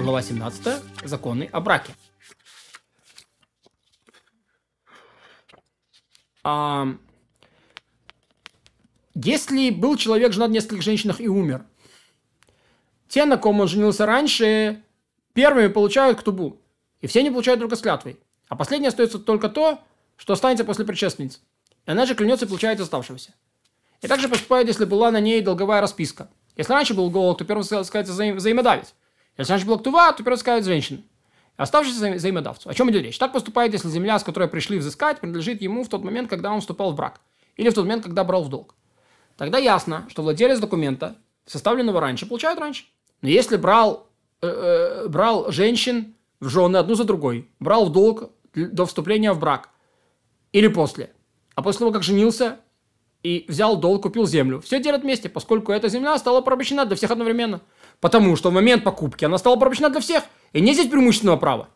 Глава 17. Законы о браке. А, если был человек женат на нескольких женщинах и умер, те, на ком он женился раньше, первыми получают ктубу. И все они получают только с клятвой. А последнее остается только то, что останется после предшественницы. И она же клянется и получает оставшегося. И также поступает, если была на ней долговая расписка. Если раньше был голод, то первый сказать взаим, взаимодавец. Если раньше была ктува, то сказать женщина. Оставшийся взаимодавцу. О чем идет речь? Так поступает, если земля, с которой пришли взыскать, принадлежит ему в тот момент, когда он вступал в брак. Или в тот момент, когда брал в долг. Тогда ясно, что владелец документа, составленного раньше, получает раньше. Но если брал, э, э, брал женщин в жены одну за другой, брал в долг до вступления в брак или после, а после того, как женился и взял долг, купил землю, все делят вместе, поскольку эта земля стала порабощена для всех одновременно. Потому что в момент покупки она стала порабощена для всех, и нет здесь преимущественного права.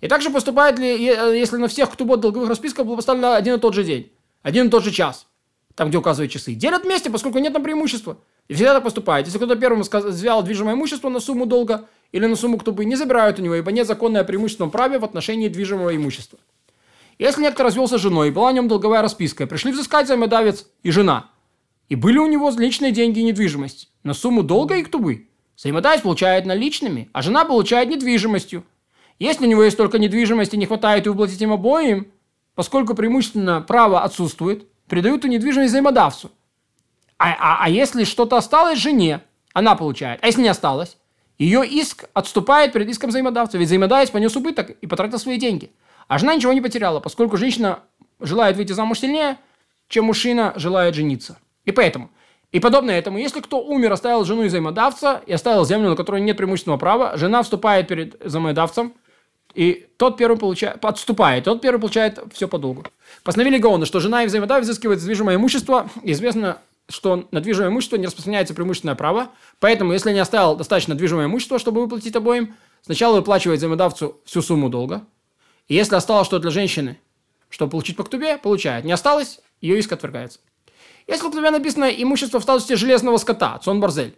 И также поступает ли, если на всех кто ктубот долговых расписках был поставлен один и тот же день, один и тот же час, там, где указывают часы. Делят вместе, поскольку нет там преимущества. И всегда так поступает. Если кто-то первым взял движимое имущество на сумму долга или на сумму ктубы, не забирают у него, ибо нет законное преимущество праве в отношении движимого имущества. Если некто развелся с женой, и была о нем долговая расписка, пришли взыскать взаимодавец и жена, и были у него личные деньги и недвижимость на сумму долга и ктубы, взаимодавец получает наличными, а жена получает недвижимостью. Если у него есть только недвижимость и не хватает и уплатить им обоим, поскольку преимущественно право отсутствует, передают эту недвижимость взаимодавцу. А, а, а если что-то осталось жене, она получает. А если не осталось, ее иск отступает перед иском взаимодавца, ведь взаимодавец понес убыток и потратил свои деньги – а жена ничего не потеряла, поскольку женщина желает выйти замуж сильнее, чем мужчина желает жениться. И поэтому, и подобно этому, если кто умер, оставил жену и взаимодавца, и оставил землю, на которой нет преимущественного права, жена вступает перед взаимодавцем, и тот первый получает, отступает, тот первый получает все по долгу. Постановили Гаона, что жена и взаимодавец взыскивают движимое имущество. Известно, что на движимое имущество не распространяется преимущественное право, поэтому, если не оставил достаточно движимое имущество, чтобы выплатить обоим, сначала выплачивает взаимодавцу всю сумму долга, и если осталось что для женщины, чтобы получить по ктубе, получает. Не осталось, ее иск отвергается. Если в ктубе написано имущество в статусе железного скота, цон барзель,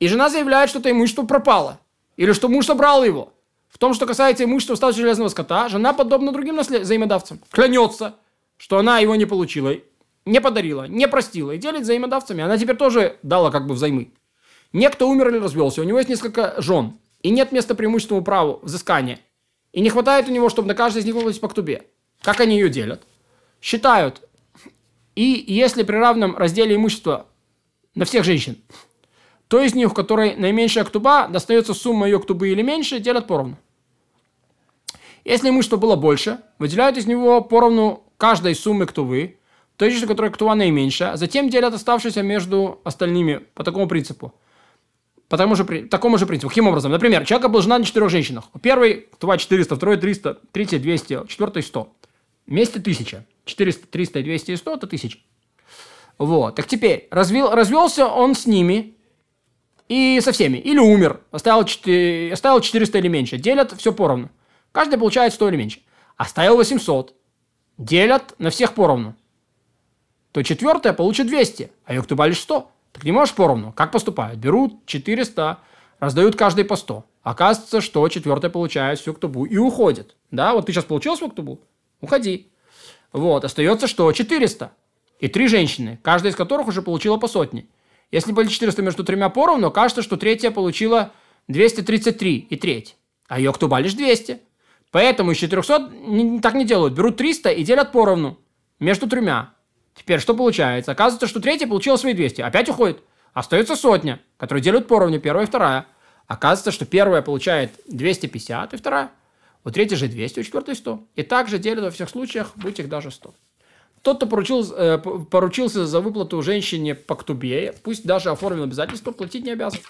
и жена заявляет, что это имущество пропало, или что муж собрал его, в том, что касается имущества в статусе железного скота, жена, подобно другим наслед... взаимодавцам, клянется, что она его не получила, не подарила, не простила и делит взаимодавцами. Она теперь тоже дала как бы взаймы. Некто умер или развелся, у него есть несколько жен, и нет места преимущественному праву взыскания. И не хватает у него, чтобы на каждой из них выплатить по ктубе. Как они ее делят? Считают. И если при равном разделе имущества на всех женщин, то из них, у которой наименьшая ктуба, достается сумма ее ктубы или меньше, делят поровну. Если имущество было больше, выделяют из него поровну каждой суммы ктувы, той же, которой ктува наименьшая, а затем делят оставшиеся между остальными по такому принципу – по тому же, такому же принципу. Каким образом? Например, человек был женат на четырех женщинах. Первый 2 400, второй 300, третий 200, четвертый 100. Вместе 1000. 400, 300, 200 и 100 – это 1000. Вот. Так теперь, развел, развелся он с ними и со всеми. Или умер, оставил, 4, оставил 400 или меньше. Делят все поровну. Каждый получает 100 или меньше. Оставил 800. Делят на всех поровну. То четвертое получит 200, а Йоктуба лишь 100. Так не можешь поровну. Как поступают? Берут 400, раздают каждый по 100. Оказывается, что четвертый получает всю ктубу и уходит. Да, вот ты сейчас получил свою ктубу? Уходи. Вот, остается что? 400. И три женщины, каждая из которых уже получила по сотне. Если были 400 между тремя поровну, кажется, что третья получила 233 и треть. А ее ктуба лишь 200. Поэтому из 400 так не делают. Берут 300 и делят поровну между тремя. Теперь что получается? Оказывается, что третья получила свои 200. Опять уходит. Остается сотня, которые делят поровну, первая и вторая. Оказывается, что первая получает 250 и вторая. У третьей же 200, у четвертой 100. И также делят во всех случаях, будь их даже 100. Тот, кто поручил, э, поручился за выплату женщине по ктубе, пусть даже оформил обязательство, платить не обязан,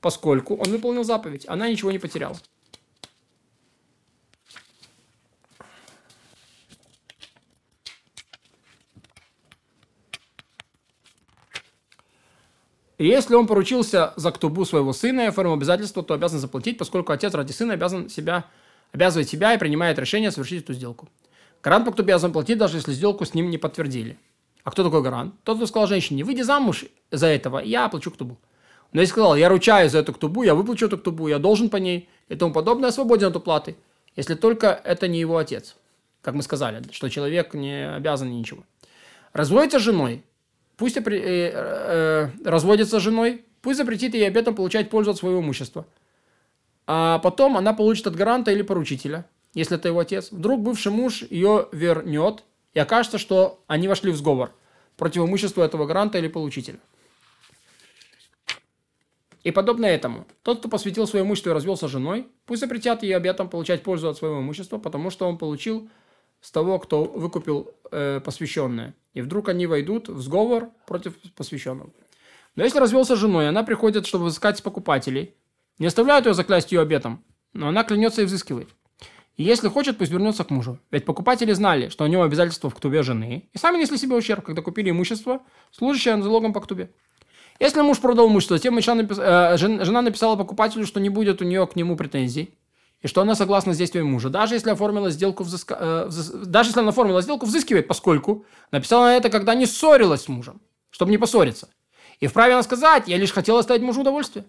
поскольку он выполнил заповедь, она ничего не потеряла. И если он поручился за ктубу своего сына и оформил обязательство, то обязан заплатить, поскольку отец ради сына обязан себя, обязывает себя и принимает решение совершить эту сделку. Гарант по обязан платить, даже если сделку с ним не подтвердили. А кто такой гарант? Тот, кто сказал женщине, выйди замуж за этого, я оплачу ктубу. Но если сказал, я ручаюсь за эту ктубу, я выплачу эту ктубу, я должен по ней, и тому подобное, свободен от уплаты, если только это не его отец. Как мы сказали, что человек не обязан ничего. Разводится с женой, пусть э, э, разводится с женой, пусть запретит ей обетом получать пользу от своего имущества. А потом она получит от гаранта или поручителя, если это его отец. Вдруг бывший муж ее вернет, и окажется, что они вошли в сговор против имущества этого гаранта или получителя. И подобно этому, тот, кто посвятил свое имущество и развелся с женой, пусть запретят ей обетом получать пользу от своего имущества, потому что он получил с того, кто выкупил э, посвященное. И вдруг они войдут в сговор против посвященного. Но если развелся с женой, она приходит, чтобы искать покупателей, не оставляют ее заклясть ее обетом, но она клянется и взыскивает. И если хочет, пусть вернется к мужу. Ведь покупатели знали, что у него обязательства в ктубе жены, и сами несли себе ущерб, когда купили имущество, служащее залогом по ктубе. Если муж продал имущество, затем напис... э, жена написала покупателю, что не будет у нее к нему претензий, и что она согласна с действием мужа. Даже если оформила сделку, взыска... э, взыс... даже если она оформила сделку, взыскивает, поскольку написала она это, когда не ссорилась с мужем, чтобы не поссориться. И вправе она сказать, я лишь хотела оставить мужу удовольствие.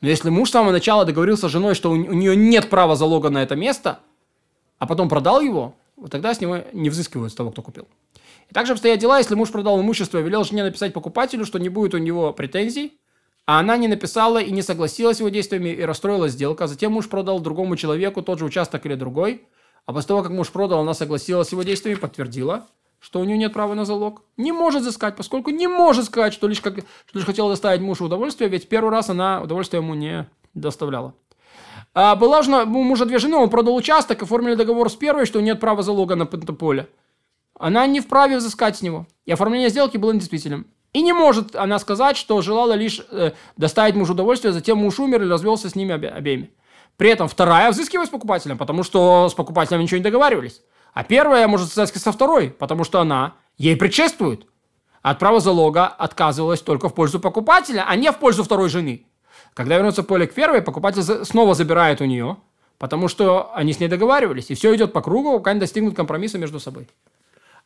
Но если муж с самого начала договорился с женой, что у нее нет права залога на это место, а потом продал его, вот тогда с него не взыскивают с того, кто купил. И также обстоят дела, если муж продал имущество и велел жене написать покупателю, что не будет у него претензий, а она не написала и не согласилась с его действиями и расстроила сделку, а затем муж продал другому человеку тот же участок или другой, а после того, как муж продал, она согласилась с его действиями, подтвердила, что у нее нет права на залог, не может взыскать, поскольку не может сказать, что лишь, как, что лишь хотела доставить мужу удовольствие, ведь первый раз она удовольствие ему не доставляла. А была жена, у мужа две жены, он продал участок, оформили договор с первой, что нет права залога на поле. Она не вправе взыскать с него. И оформление сделки было недействительным. И не может она сказать, что желала лишь э, доставить мужу удовольствие, затем муж умер или развелся с ними обе, обеими. При этом вторая взыскивает с покупателем, потому что с покупателем ничего не договаривались. А первая может сказать со второй, потому что она ей предшествует. От права залога отказывалась только в пользу покупателя, а не в пользу второй жены. Когда вернется поле к первой, покупатель снова забирает у нее, потому что они с ней договаривались. И все идет по кругу, пока не достигнут компромисса между собой.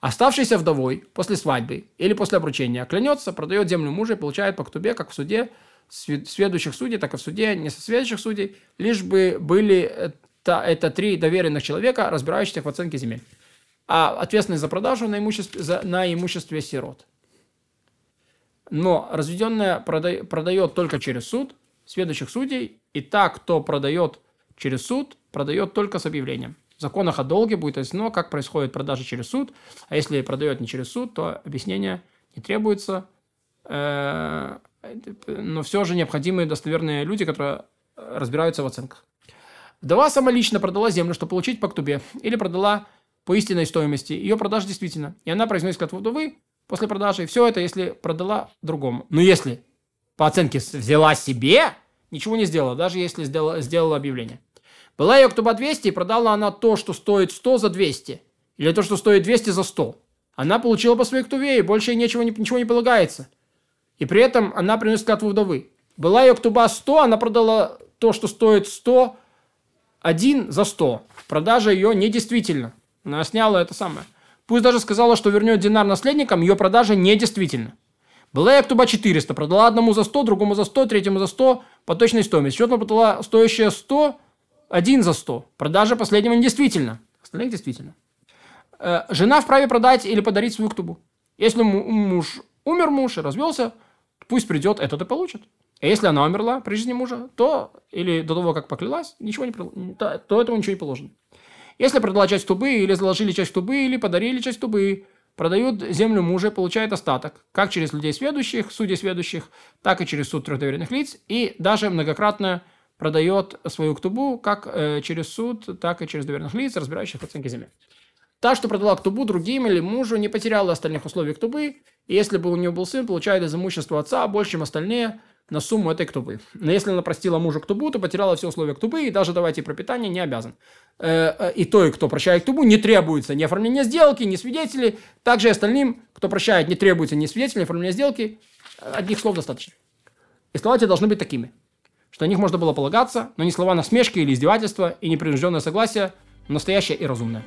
Оставшийся вдовой после свадьбы или после обручения клянется, продает землю мужа и получает по ктубе, как в суде сведущих судей, так и в суде не судей, лишь бы были это, три доверенных человека, разбирающихся в оценке земель. А ответственность за продажу на имуществе, за, на имуществе сирот. Но разведенная прода, продает только через суд, сведущих судей, и так, кто продает через суд, продает только с объявлением. В законах о долге будет объяснено, как происходит продажа через суд, а если продает не через суд, то объяснение не требуется. Э, но все же необходимы достоверные люди, которые разбираются в оценках. Вдова самолично продала землю, чтобы получить по ктубе, или продала по истинной стоимости. Ее продажа действительно. И она произносит клятву вдовы после продажи. Все это, если продала другому. Но если по оценке взяла себе, ничего не сделала, даже если сделала, сделала объявление. Была ее ктуба 200, и продала она то, что стоит 100 за 200. Или то, что стоит 200 за 100. Она получила по своей ктуве, и больше ничего, ничего не полагается. И при этом она приносит клятву вдовы. Была ее ктуба 100, она продала то, что стоит 100, один за 100. Продажа ее недействительна. Она сняла это самое. Пусть даже сказала, что вернет динар наследникам, ее продажа недействительна. Была я ктуба 400, продала одному за 100, другому за 100, третьему за 100 по точной стоимости. Счетно продала стоящая 100, один за 100. Продажа последнего недействительна. Остальных действительно. Э, жена вправе продать или подарить свою ктубу. Если муж умер муж и развелся, пусть придет, этот и получит. А если она умерла при жизни мужа, то, или до того, как поклялась, ничего не, то, то этому ничего не положено. Если продала часть тубы, или заложили часть тубы, или подарили часть тубы, продают землю мужа, получают остаток, как через людей сведущих, судей сведущих, так и через суд трех доверенных лиц, и даже многократно продает свою ктубу как э, через суд, так и через доверенных лиц, разбирающих оценки земель. Та, что продала ктубу другим или мужу, не потеряла остальных условий ктубы, и если бы у нее был сын, получает из имущества отца больше, чем остальные, на сумму этой ктубы. Но если она простила мужу ктубу, то потеряла все условия ктубы, и даже давать ей пропитание не обязан. Э, э, и той, кто прощает ктубу, не требуется ни оформления сделки, ни свидетелей. Также и остальным, кто прощает, не требуется ни свидетелей, ни оформления сделки. Одних слов достаточно. И слова эти должны быть такими что на них можно было полагаться, но не слова насмешки или издевательства и непринужденное согласие, настоящее и разумное.